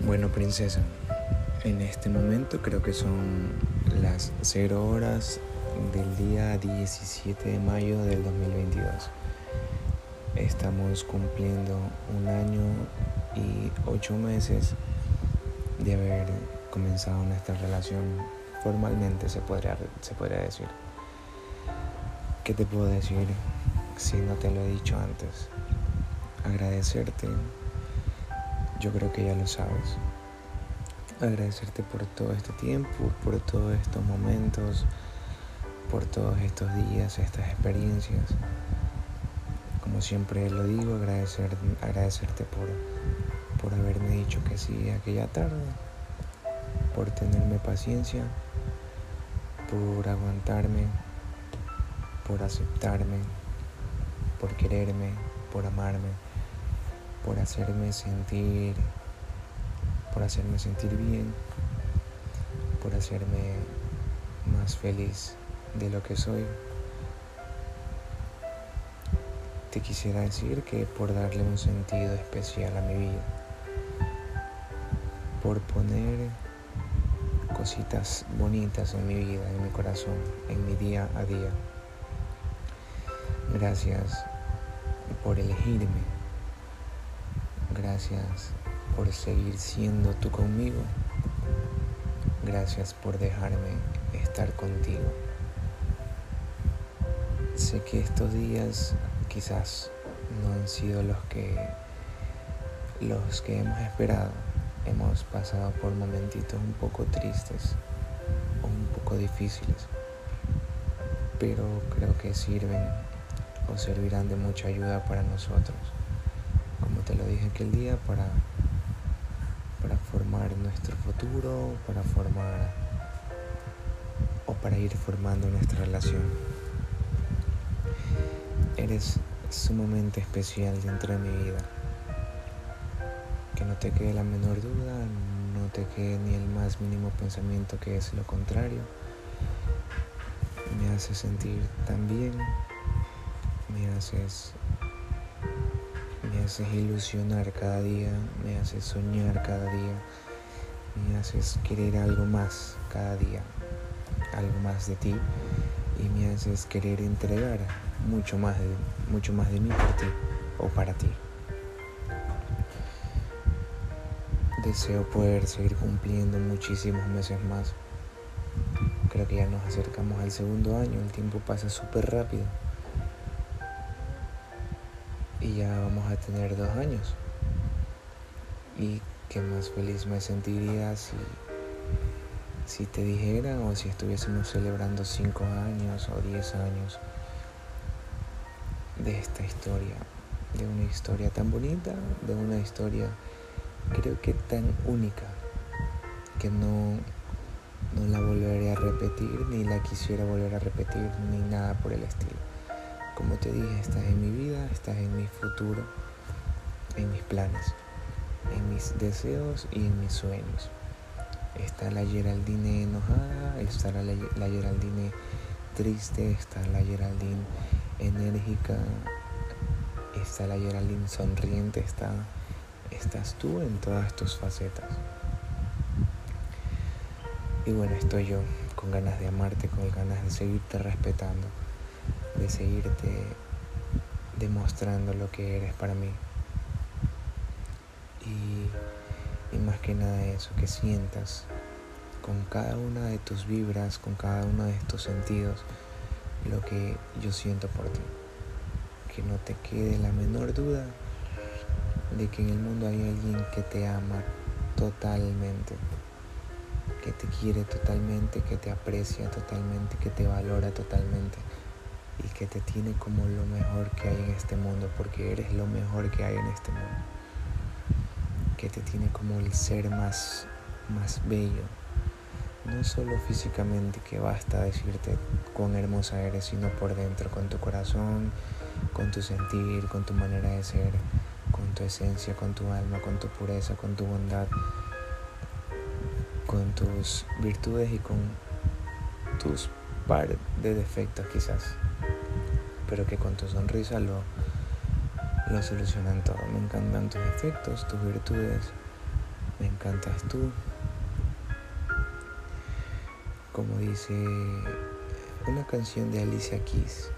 Bueno, princesa, en este momento creo que son las 0 horas del día 17 de mayo del 2022. Estamos cumpliendo un año y ocho meses de haber comenzado nuestra relación formalmente, se podría, se podría decir. ¿Qué te puedo decir si no te lo he dicho antes? Agradecerte yo creo que ya lo sabes. Agradecerte por todo este tiempo, por todos estos momentos, por todos estos días, estas experiencias. Como siempre lo digo, agradecer, agradecerte por, por haberme dicho que sí aquella tarde, por tenerme paciencia, por aguantarme, por aceptarme, por quererme, por amarme por hacerme sentir, por hacerme sentir bien, por hacerme más feliz de lo que soy. Te quisiera decir que por darle un sentido especial a mi vida, por poner cositas bonitas en mi vida, en mi corazón, en mi día a día. Gracias por elegirme Gracias por seguir siendo tú conmigo. Gracias por dejarme estar contigo. Sé que estos días quizás no han sido los que los que hemos esperado. Hemos pasado por momentitos un poco tristes o un poco difíciles, pero creo que sirven o servirán de mucha ayuda para nosotros te lo dije aquel día, para, para formar nuestro futuro, para formar o para ir formando nuestra relación. Eres sumamente especial dentro de mi vida. Que no te quede la menor duda, no te quede ni el más mínimo pensamiento que es lo contrario. Me haces sentir tan bien, me haces me haces ilusionar cada día, me haces soñar cada día, me haces querer algo más cada día, algo más de ti y me haces querer entregar mucho más de, mucho más de mí por ti o para ti. Deseo poder seguir cumpliendo muchísimos meses más. Creo que ya nos acercamos al segundo año, el tiempo pasa súper rápido ya vamos a tener dos años. Y qué más feliz me sentiría si, si te dijera o si estuviésemos celebrando cinco años o diez años de esta historia, de una historia tan bonita, de una historia creo que tan única que no, no la volveré a repetir ni la quisiera volver a repetir ni nada por el estilo. Como te dije, estás en mi vida, estás en mi futuro, en mis planes, en mis deseos y en mis sueños. Está la Geraldine enojada, está la, Geraldine triste, está la Geraldine enérgica, está la Geraldine sonriente, está, estás tú en todas tus facetas. Y bueno, estoy yo con ganas de amarte, con ganas de seguirte respetando de seguirte demostrando lo que eres para mí. Y, más que nada eso, que sientas con cada una de tus vibras, con cada uno de estos sentidos, lo que yo siento por ti. Que no te quede la menor duda de que en el mundo hay alguien que te ama totalmente, que te quiere totalmente, que te aprecia totalmente, que te valora totalmente y que te tiene como lo mejor que hay en este mundo, porque eres lo mejor que hay en este mundo. Que te tiene como el ser más, más bello. No solo físicamente, que basta decirte cuán hermosa eres, sino por dentro, con tu corazón, con tu sentir, con tu manera de ser, con tu esencia, con tu alma, con tu pureza, con tu bondad, con tus virtudes y con tus par de defectos quizás pero que con tu sonrisa lo, lo solucionan todo. Me encantan tus efectos, tus virtudes, me encantas tú. Como dice una canción de Alicia Keys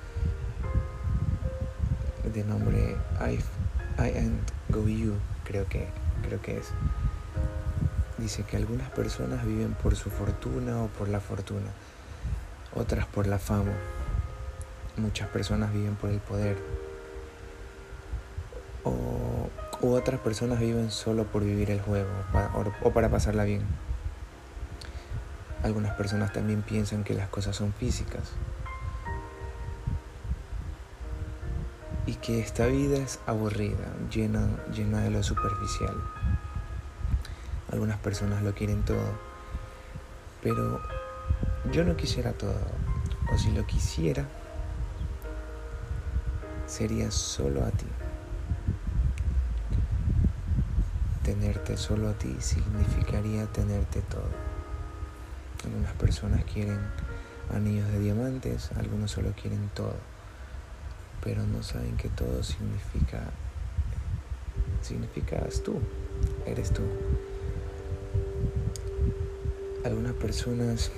de nombre I, I and Go You, creo que, creo que es. Dice que algunas personas viven por su fortuna o por la fortuna, otras por la fama. Muchas personas viven por el poder. O, otras personas viven solo por vivir el juego o para pasarla bien. Algunas personas también piensan que las cosas son físicas y que esta vida es aburrida, llena, llena de lo superficial. Algunas personas lo quieren todo, pero yo no quisiera todo, o si lo quisiera, sería solo a ti. Tenerte solo a ti significaría tenerte todo. Algunas personas quieren anillos de diamantes, algunos solo quieren todo, pero no saben que todo significa, significas tú, eres tú. Algunas personas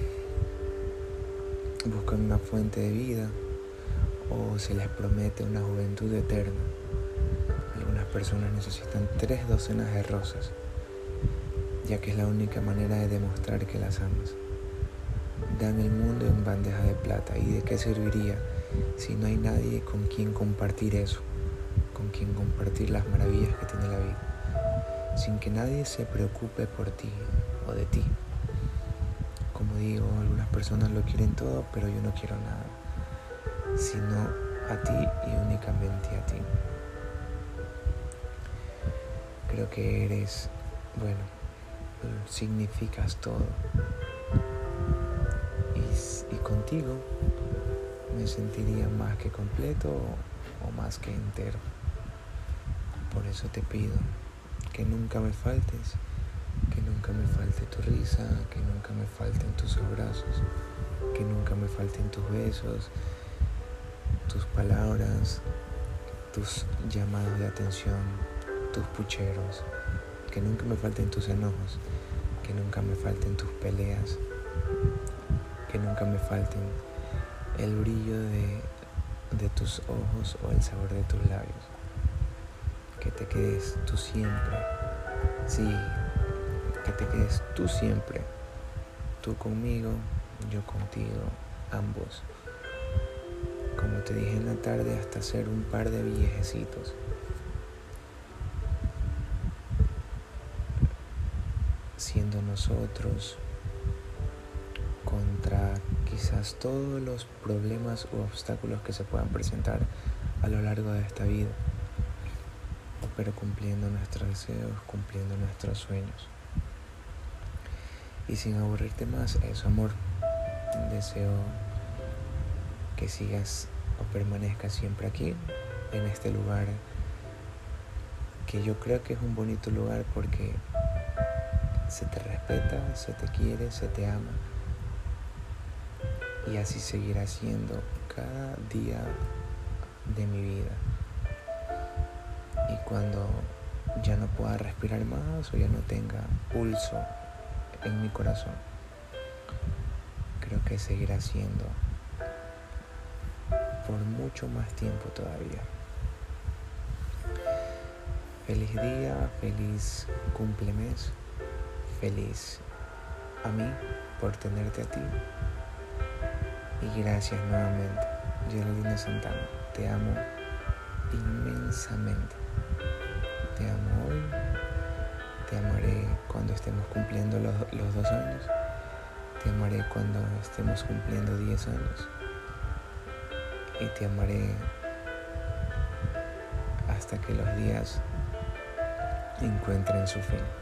buscan una fuente de vida o se les promete una juventud eterna. Algunas personas necesitan tres docenas de rosas, ya que es la única manera de demostrar que las amas dan el mundo en bandeja de plata. ¿Y de qué serviría si no hay nadie con quien compartir eso? Con quien compartir las maravillas que tiene la vida. Sin que nadie se preocupe por ti o de ti. Como digo, algunas personas lo quieren todo, pero yo no quiero nada. Sino a ti y únicamente a ti. Creo que eres, bueno, significas todo y contigo me sentiría más que completo o más que entero. Por eso te pido que nunca me faltes, que nunca me falte tu risa, que nunca me falten tus abrazos, que nunca me falten tus besos, tus palabras, tus llamados de atención, tus pucheros, que nunca me falten tus enojos, que nunca me falten tus peleas, que nunca me falten el brillo de, de tus ojos o el sabor de tus labios. Que te quedes tú siempre. Sí, que te quedes tú siempre. Tú conmigo, yo contigo, ambos. Como te dije en la tarde, hasta ser un par de viejecitos. Siendo nosotros contra quizás todos los problemas u obstáculos que se puedan presentar a lo largo de esta vida, pero cumpliendo nuestros deseos, cumpliendo nuestros sueños. Y sin aburrirte más, eso amor, deseo que sigas o permanezcas siempre aquí, en este lugar, que yo creo que es un bonito lugar porque se te respeta, se te quiere, se te ama y así seguirá siendo cada día de mi vida. Y cuando ya no pueda respirar más o ya no tenga pulso en mi corazón, creo que seguirá siendo por mucho más tiempo todavía. Feliz día, feliz cumplemes, feliz a mí por tenerte a ti y gracias nuevamente, Geraldine Santana. Te amo inmensamente. Te amo hoy. Te amaré cuando estemos cumpliendo los, los dos años. Te amaré cuando estemos cumpliendo diez años. Y te amaré hasta que los días encuentren su fin.